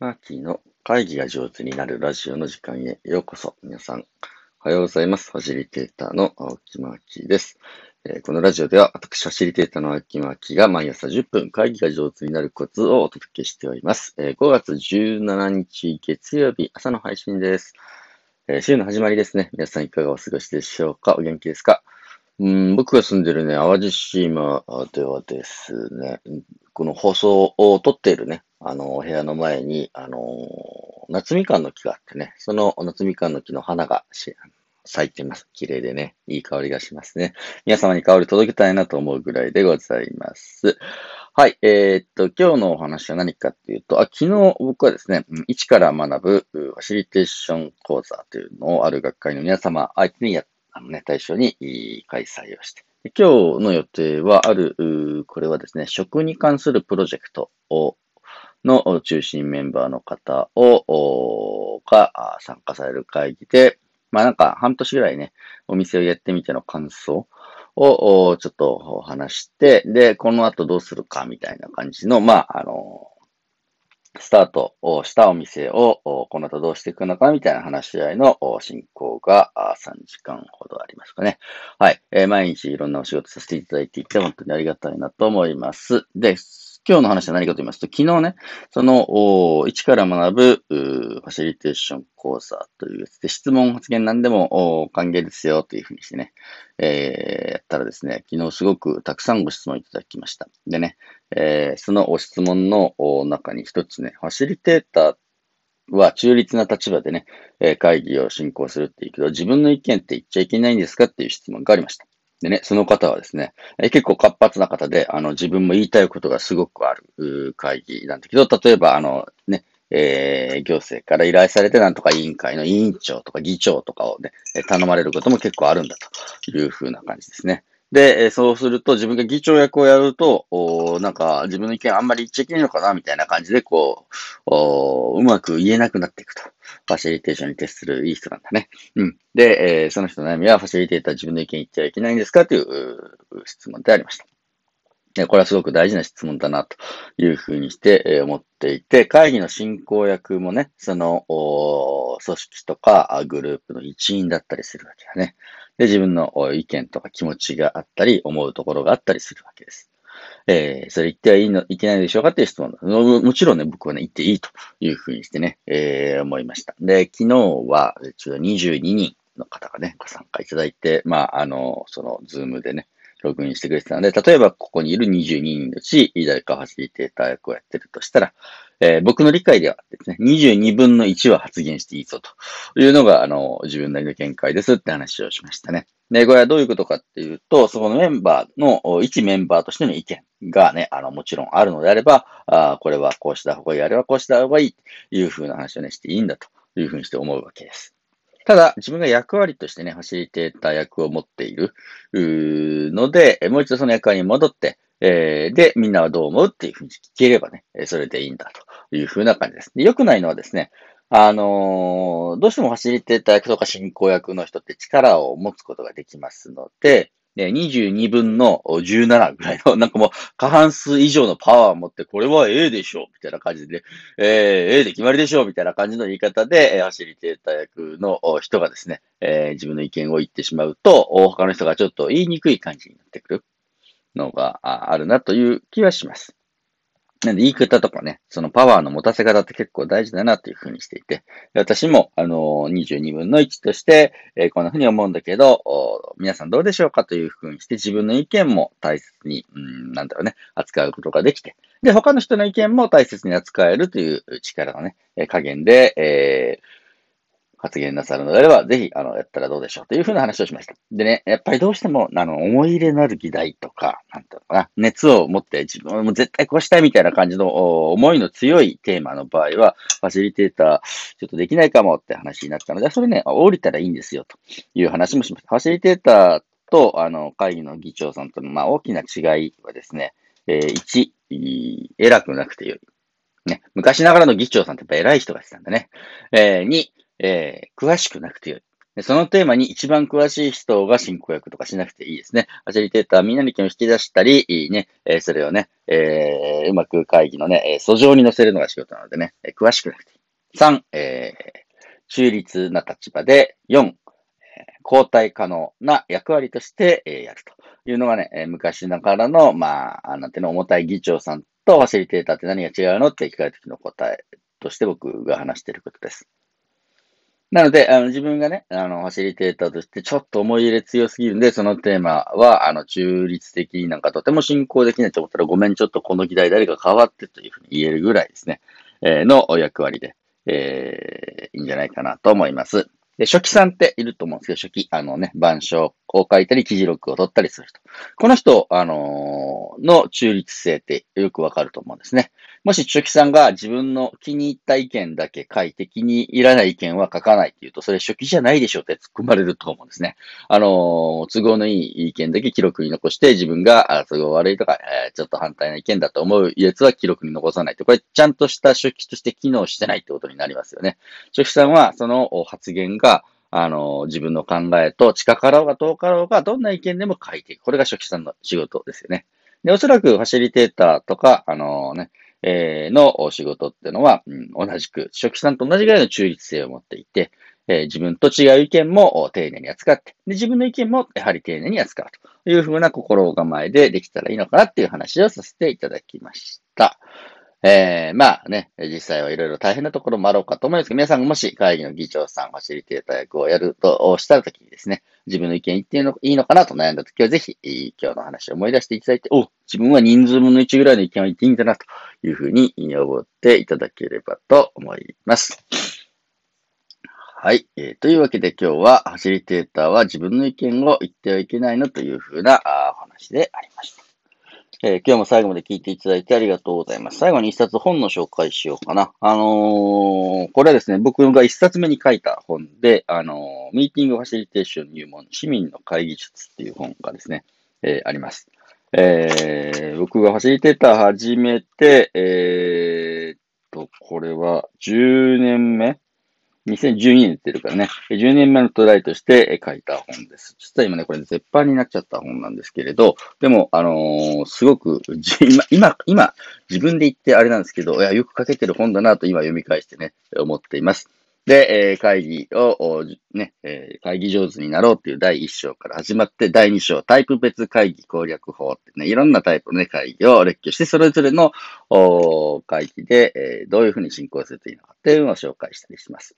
マーキーの会議が上手になるラジオの時間へようこそ。皆さん、おはようございます。ファシリテーターの青木マーキーです。えー、このラジオでは、私、ファシリテーターの青木マーキーが毎朝10分会議が上手になるコツをお届けしております。えー、5月17日月曜日朝の配信です。えー、週の始まりですね。皆さんいかがお過ごしでしょうか？お元気ですか？うん僕が住んでるね、淡路島ではですね、この放送を撮っているね、あの、お部屋の前に、あの夏みかんの木があってね、その夏みかんの木の花が咲いてます。綺麗でね、いい香りがしますね。皆様に香り届けたいなと思うぐらいでございます。はい。えー、っと、今日のお話は何かっていうと、あ昨日僕はですね、一から学ぶファシリテーション講座というのをある学会の皆様相手にや、あのね、対象に開催をして、今日の予定はある、これはですね、食に関するプロジェクトをの中心メンバーの方を、が参加される会議で、まあなんか半年ぐらいね、お店をやってみての感想をちょっと話して、で、この後どうするかみたいな感じの、まあ、あの、スタートをしたお店をこの後どうしていくのかみたいな話し合いの進行が3時間ほどありますかね。はい。え、毎日いろんなお仕事させていただいていて本当にありがたいなと思います。です、今日の話は何かと言いますと、昨日ね、その、一から学ぶ、ファシリテーション講座というやつで、質問発言何でも歓迎ですよというふうにしてね、えー、やったらですね、昨日すごくたくさんご質問いただきました。でね、えー、そのお質問の中に一つね、ファシリテーターは中立な立場でね、会議を進行するっていうけど、自分の意見って言っちゃいけないんですかっていう質問がありました。でね、その方はですね、え結構活発な方で、あの、自分も言いたいことがすごくある会議なんだけど、例えば、あの、ね、えー、行政から依頼されてなんとか委員会の委員長とか議長とかをね、頼まれることも結構あるんだというふうな感じですね。で、そうすると自分が議長役をやると、おなんか自分の意見あんまり言っちゃいけないのかなみたいな感じで、こう、おうまく言えなくなっていくと。ファシリテーションに徹するいい人なんだね。うん。で、えー、その人の悩みは、ファシリテーター自分の意見言っちゃいけないんですかという質問でありました。これはすごく大事な質問だな、というふうにして、思っていて、会議の進行役もね、その、組織とかグループの一員だったりするわけだね。で、自分の意見とか気持ちがあったり、思うところがあったりするわけです。えー、それ言ってはいいの、いけないでしょうかっていう質問も。もちろんね、僕はね、言っていいというふうにしてね、えー、思いました。で、昨日は、ちょっと22人の方がね、ご参加いただいて、まあ、あの、その、ズームでね、ログインしてくれてたので、例えばここにいる22人のうち、誰かファシリテーター役をやってるとしたら、えー、僕の理解ではですね、22分の1は発言していいぞというのが、あの、自分なりの見解ですって話をしましたね。で、これはどういうことかっていうと、そこのメンバーの、一メンバーとしての意見がね、あの、もちろんあるのであれば、あこれはこうした方がいい、あれはこうした方がいいというふうな話をね、していいんだというふうにして思うわけです。ただ、自分が役割としてね、ファシリテーター役を持っているので、もう一度その役割に戻って、えー、で、みんなはどう思うっていうふうに聞ければね、それでいいんだというふうな感じです。良くないのはですね、あのー、どうしてもファシリテーター役とか進行役の人って力を持つことができますので、22分の17ぐらいの、なんかもう過半数以上のパワーを持って、これは A でしょうみたいな感じで、えー、A で決まりでしょうみたいな感じの言い方で、ファシリテーター役の人がですね、えー、自分の意見を言ってしまうと、他の人がちょっと言いにくい感じになってくるのがあるなという気はします。なんで言い方とかね、そのパワーの持たせ方って結構大事だなというふうにしていて、私も、あの22分の1として、えー、こんなふうに思うんだけど、皆さんどうでしょうかというふうにして自分の意見も大切に、うん、なんだろうね、扱うことができて、で、他の人の意見も大切に扱えるという力のね、加減で、えー発言なさるのであれば、ぜひ、あの、やったらどうでしょうというふうな話をしました。でね、やっぱりどうしても、あの、思い入れのある議題とか、なんていうのかな、熱を持って自分はも絶対こうしたいみたいな感じの思いの強いテーマの場合は、ファシリテーター、ちょっとできないかもって話になったので、それね、降りたらいいんですよ、という話もしました。ファシリテーターと、あの、会議の議長さんとの、まあ、大きな違いはですね、えー、1、偉くなくてよい。ね、昔ながらの議長さんってやっぱ偉い人がしてたんだね。えー、2、えー、詳しくなくてよい。そのテーマに一番詳しい人が進行役とかしなくていいですね。ファシリテーターみんなの意見を引き出したり、いいね、えそれをね、えー、うまく会議のね、訴状に載せるのが仕事なのでね、詳しくなくていい。3、えー、中立な立場で、4、交代可能な役割として、えやるというのがね、え昔ながらの、まあ、なんていうの、重たい議長さんとファシリテーターって何が違うのって聞かれた時の答えとして僕が話していることです。なので、あの、自分がね、あの、ファシリテーターとしてちょっと思い入れ強すぎるんで、そのテーマは、あの、中立的になんかとても進行できないと思ったら、ごめん、ちょっとこの議題誰か変わってというふうに言えるぐらいですね、えー、の役割で、えー、いいんじゃないかなと思います。で、初期さんっていると思うんですけど、初期、あのね、板書を書いたり、記事録を取ったりする人。この人、あのー、の中立性ってよくわかると思うんですね。もし、初期さんが自分の気に入った意見だけ書いて、気に入らない意見は書かないっていうと、それ初期じゃないでしょって突っ込まれると思うんですね。あのー、都合のいい意見だけ記録に残して、自分が都合悪いとか、えー、ちょっと反対な意見だと思うやつは記録に残さないと。これ、ちゃんとした初期として機能してないってことになりますよね。初期さんは、その発言が、あの、自分の考えと近かろうが遠かろうが、どんな意見でも書いていく。これが初期さんの仕事ですよね。で、おそらくファシリテーターとか、あのね、えー、の仕事っていうのは、うん、同じく、初期さんと同じぐらいの中立性を持っていて、えー、自分と違う意見も丁寧に扱って、で、自分の意見もやはり丁寧に扱うというふうな心構えでできたらいいのかなっていう話をさせていただきました。えー、まあね、実際はいろいろ大変なところもあろうかと思いますけど、皆さんがもし会議の議長さん、ファシリテーター役をやるとしたときにですね、自分の意見言っていいのかなと悩んだときは、ぜひ、今日の話を思い出していただいて、お、自分は人数分の1ぐらいの意見を言っていいんだな、というふうに思っていただければと思います。はい。えー、というわけで今日は、ファシリテーターは自分の意見を言ってはいけないのというふうなお話でありました。えー、今日も最後まで聞いていただいてありがとうございます。最後に一冊本の紹介しようかな。あのー、これはですね、僕が一冊目に書いた本で、あのー、ミーティングファシリテーション入門、市民の会議術っていう本がですね、えあります。え僕がファシリテーター始めて、えっと、これは10年目2012年出てるからね、10年目のトライとして書いた本です。実は今ね、これ絶版になっちゃった本なんですけれど、でも、あのー、すごく、今、今、今、自分で言ってあれなんですけど、いや、よく書けてる本だなと今読み返してね、思っています。で、えー、会議を、ね、えー、会議上手になろうっていう第1章から始まって、第2章、タイプ別会議攻略法ってね、いろんなタイプのね、会議を列挙して、それぞれの会議で、えー、どういうふうに進行するといいのかっていうのを紹介したりします。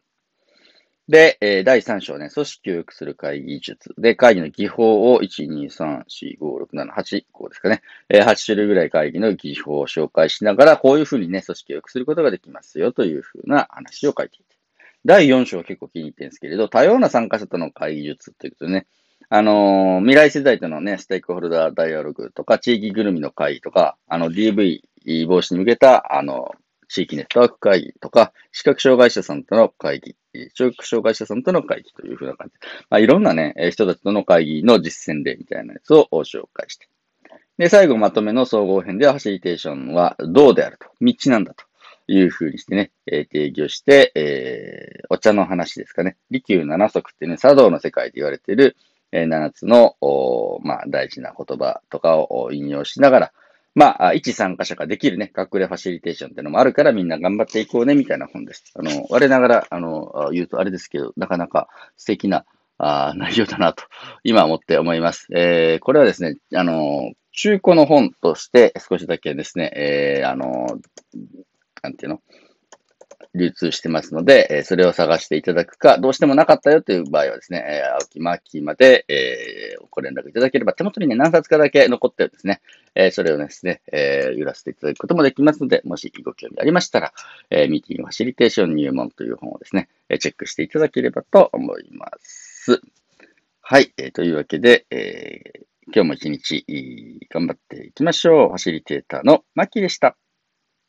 で、えー、第3章ね、組織を良くする会議術。で、会議の技法を1、2、3、4、5、6、7、8、こうですかね。えー、8種類ぐらい会議の技法を紹介しながら、こういうふうにね、組織を良くすることができますよというふうな話を書いていて。第4章は結構気に入ってるんですけれど、多様な参加者との会議術ということでね、あのー、未来世代とのね、ステークホルダーダイアログとか、地域ぐるみの会議とか、あの、DV 防止に向けた、あの、地域ネットワーク会議とか、視覚障害者さんとの会議、聴覚障害者さんとの会議というふうな感じで、まあ、いろんなね、人たちとの会議の実践例みたいなやつを紹介して。で、最後まとめの総合編では、ファシリテーションはどうであると、道なんだというふうにしてね、え、定義をして、えー、お茶の話ですかね。利休七足っていうね、茶道の世界で言われている、えー、7つの、まあ、大事な言葉とかを引用しながら、まあ、一参加者ができるね、隠れファシリテーションっていうのもあるからみんな頑張っていこうね、みたいな本です。あの、我ながら、あの、言うとあれですけど、なかなか素敵な、あ内容だなと、今思って思います。えー、これはですね、あの、中古の本として少しだけですね、えー、あの、なんていうの？流通してますので、えそれを探していただくか、どうしてもなかったよという場合はですね、え青木マーキーまで、えー、ご連絡いただければ、手元にね、何冊かだけ残ってるんですね。えそれをですね、え揺らせていただくこともできますので、もしご興味ありましたら、えミーティングファシリテーション入門という本をですね、えチェックしていただければと思います。はい、え、というわけで、え、今日も一日頑張っていきましょう。ファシリテーターのマッキーでした。